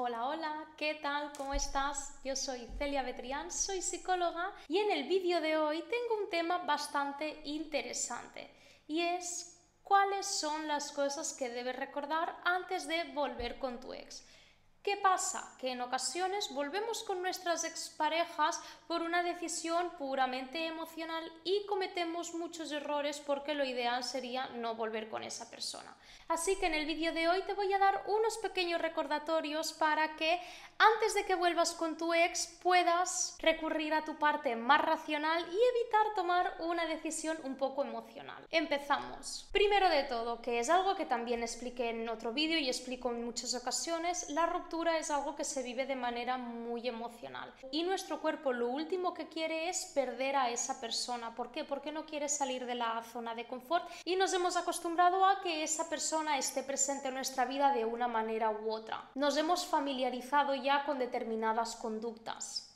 Hola, hola, ¿qué tal? ¿Cómo estás? Yo soy Celia Betrián, soy psicóloga y en el vídeo de hoy tengo un tema bastante interesante y es cuáles son las cosas que debes recordar antes de volver con tu ex. ¿Qué pasa? Que en ocasiones volvemos con nuestras exparejas por una decisión puramente emocional y cometemos muchos errores porque lo ideal sería no volver con esa persona. Así que en el vídeo de hoy te voy a dar unos pequeños recordatorios para que antes de que vuelvas con tu ex puedas recurrir a tu parte más racional y evitar tomar una decisión un poco emocional. Empezamos. Primero de todo, que es algo que también expliqué en otro vídeo y explico en muchas ocasiones, la ruptura es algo que se vive de manera muy emocional y nuestro cuerpo lo último que quiere es perder a esa persona. ¿Por qué? Porque no quiere salir de la zona de confort y nos hemos acostumbrado a que esa persona esté presente en nuestra vida de una manera u otra. Nos hemos familiarizado ya con determinadas conductas.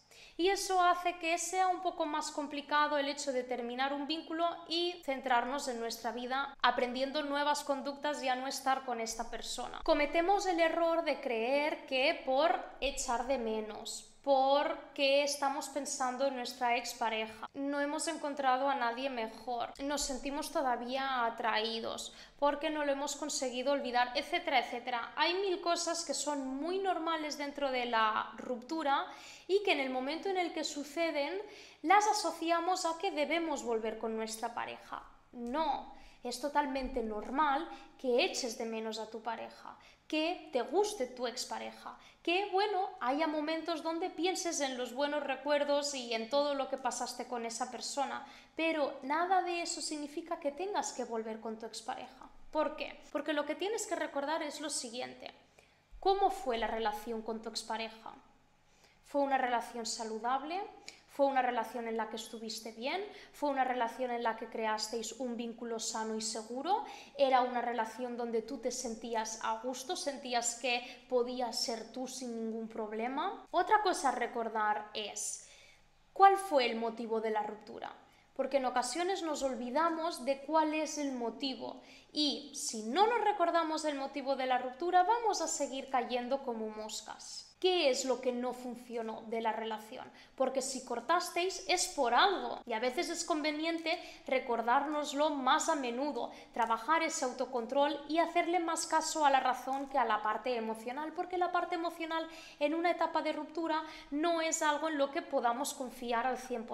Y eso hace que sea un poco más complicado el hecho de terminar un vínculo y centrarnos en nuestra vida aprendiendo nuevas conductas y a no estar con esta persona. Cometemos el error de creer que por echar de menos, porque estamos pensando en nuestra expareja. No hemos encontrado a nadie mejor. Nos sentimos todavía atraídos porque no lo hemos conseguido olvidar, etcétera, etcétera. Hay mil cosas que son muy normales dentro de la ruptura y que en el momento en el que suceden las asociamos a que debemos volver con nuestra pareja. No, es totalmente normal que eches de menos a tu pareja, que te guste tu expareja, que bueno, haya momentos donde pienses en los buenos recuerdos y en todo lo que pasaste con esa persona, pero nada de eso significa que tengas que volver con tu expareja. ¿Por qué? Porque lo que tienes que recordar es lo siguiente. ¿Cómo fue la relación con tu expareja? ¿Fue una relación saludable? Fue una relación en la que estuviste bien, fue una relación en la que creasteis un vínculo sano y seguro, era una relación donde tú te sentías a gusto, sentías que podías ser tú sin ningún problema. Otra cosa a recordar es, ¿cuál fue el motivo de la ruptura? Porque en ocasiones nos olvidamos de cuál es el motivo y si no nos recordamos el motivo de la ruptura vamos a seguir cayendo como moscas qué es lo que no funcionó de la relación. Porque si cortasteis es por algo y a veces es conveniente recordárnoslo más a menudo, trabajar ese autocontrol y hacerle más caso a la razón que a la parte emocional, porque la parte emocional en una etapa de ruptura no es algo en lo que podamos confiar al 100%.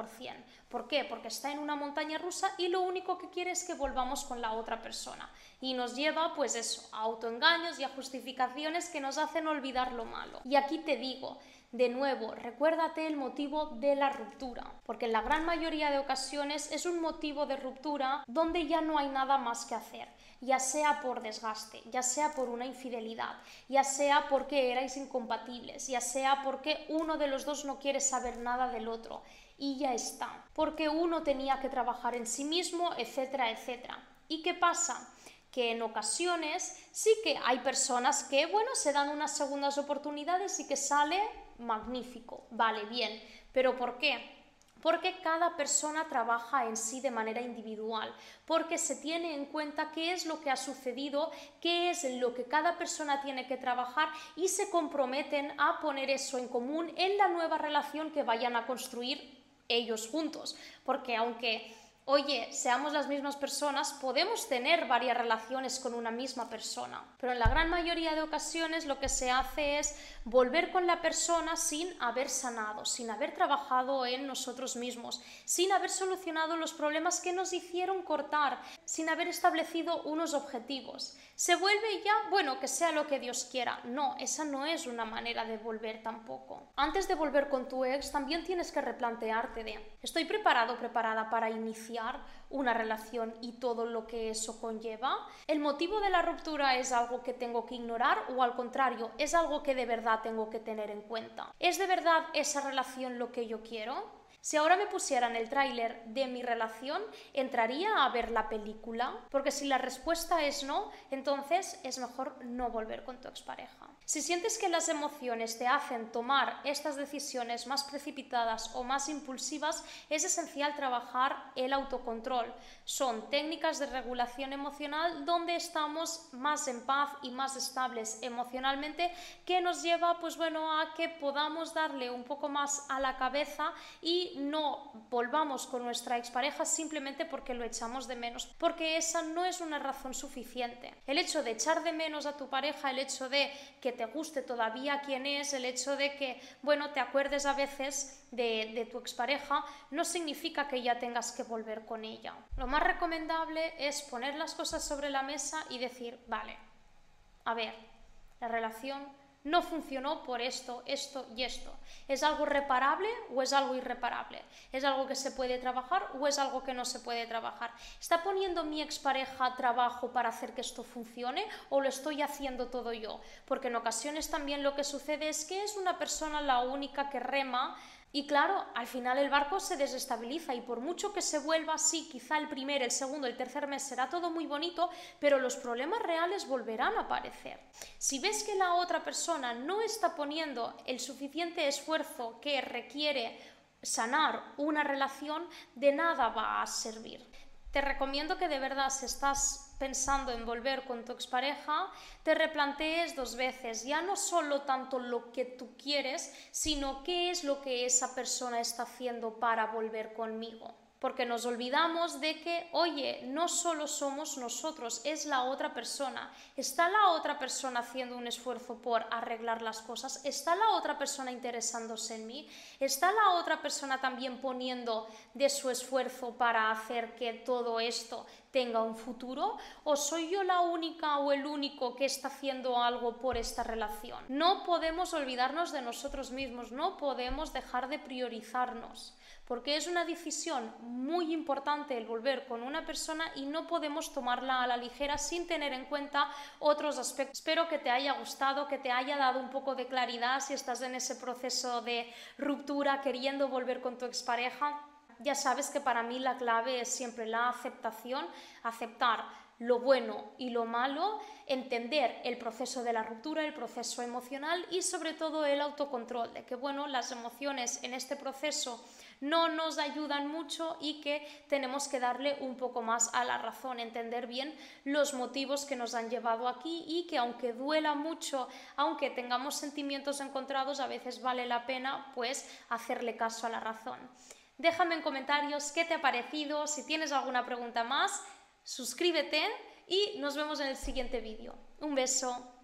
¿Por qué? Porque está en una montaña rusa y lo único que quiere es que volvamos con la otra persona. Y nos lleva pues eso, a autoengaños y a justificaciones que nos hacen olvidar lo malo. Y aquí te digo, de nuevo, recuérdate el motivo de la ruptura, porque en la gran mayoría de ocasiones es un motivo de ruptura donde ya no hay nada más que hacer, ya sea por desgaste, ya sea por una infidelidad, ya sea porque erais incompatibles, ya sea porque uno de los dos no quiere saber nada del otro y ya está, porque uno tenía que trabajar en sí mismo, etcétera, etcétera. ¿Y qué pasa? Que en ocasiones sí que hay personas que, bueno, se dan unas segundas oportunidades y que sale magnífico, vale, bien, pero ¿por qué? Porque cada persona trabaja en sí de manera individual, porque se tiene en cuenta qué es lo que ha sucedido, qué es lo que cada persona tiene que trabajar y se comprometen a poner eso en común en la nueva relación que vayan a construir ellos juntos. Porque aunque oye, seamos las mismas personas, podemos tener varias relaciones con una misma persona. Pero en la gran mayoría de ocasiones lo que se hace es volver con la persona sin haber sanado, sin haber trabajado en nosotros mismos, sin haber solucionado los problemas que nos hicieron cortar, sin haber establecido unos objetivos. Se vuelve ya, bueno, que sea lo que Dios quiera. No, esa no es una manera de volver tampoco. Antes de volver con tu ex, también tienes que replantearte ¿estoy preparado, preparada para iniciar? Una relación y todo lo que eso conlleva? ¿El motivo de la ruptura es algo que tengo que ignorar o al contrario, es algo que de verdad tengo que tener en cuenta? ¿Es de verdad esa relación lo que yo quiero? Si ahora me pusieran el tráiler de mi relación, ¿entraría a ver la película? Porque si la respuesta es no, entonces es mejor no volver con tu expareja. Si sientes que las emociones te hacen tomar estas decisiones más precipitadas o más impulsivas, es esencial trabajar el autocontrol. Son técnicas de regulación emocional donde estamos más en paz y más estables emocionalmente que nos lleva pues bueno a que podamos darle un poco más a la cabeza no volvamos con nuestra expareja simplemente porque lo echamos de menos, porque esa no es una razón suficiente. El hecho de echar de menos a tu pareja, el hecho de que te guste todavía quién es, el hecho de que, bueno, te acuerdes a veces de, de, tu expareja, no significa que ya tengas que volver con ella. Lo más recomendable es poner las cosas sobre la mesa y decir, vale, a ver, la relación no funcionó por esto, esto y esto. ¿Es algo reparable o es algo irreparable? ¿Es algo que se puede trabajar o es algo que no se puede trabajar? ¿Está poniendo mi expareja trabajo para hacer que esto funcione o lo estoy haciendo todo yo? Porque en ocasiones también lo que sucede es que es una persona la única que rema y claro, al final el barco se desestabiliza y por mucho que se vuelva así, quizá el primer, el segundo, el tercer mes será todo muy bonito, pero los problemas reales volverán a aparecer. Si ves que la otra persona no está poniendo el suficiente esfuerzo que requiere sanar una relación, de nada va a servir. Te recomiendo que de verdad, si estás pensando en volver con tu expareja, te replantees dos veces, ya no solo tanto lo que tú quieres, sino qué es lo que esa persona está haciendo para volver conmigo porque nos olvidamos de que, oye, no solo somos nosotros, es la otra persona. ¿Está la otra persona haciendo un esfuerzo por arreglar las cosas? ¿Está la otra persona interesándose en mí? ¿Está la otra persona también poniendo de su esfuerzo para hacer que todo esto tenga un futuro? ¿O soy yo la única o el único que está haciendo algo por esta relación? No podemos olvidarnos de nosotros mismos, no podemos dejar de priorizarnos porque es una decisión muy importante el volver con una persona y no podemos tomarla a la ligera sin tener en cuenta otros aspectos. Espero que te haya gustado, que te haya dado un poco de claridad si estás en ese proceso de ruptura queriendo volver con tu expareja. Ya sabes que para mí la clave es siempre la aceptación, aceptar lo bueno y lo malo, entender el proceso de la ruptura, el proceso emocional y sobre todo el autocontrol, de que bueno, las emociones en este proceso no nos ayudan mucho y que tenemos que darle un poco más a la razón, entender bien los motivos que nos han llevado aquí y que aunque duela mucho, aunque tengamos sentimientos encontrados, a veces vale la pena pues hacerle caso a la razón. Déjame en comentarios qué te ha parecido, si tienes alguna pregunta más, suscríbete y nos vemos en el siguiente vídeo. Un beso.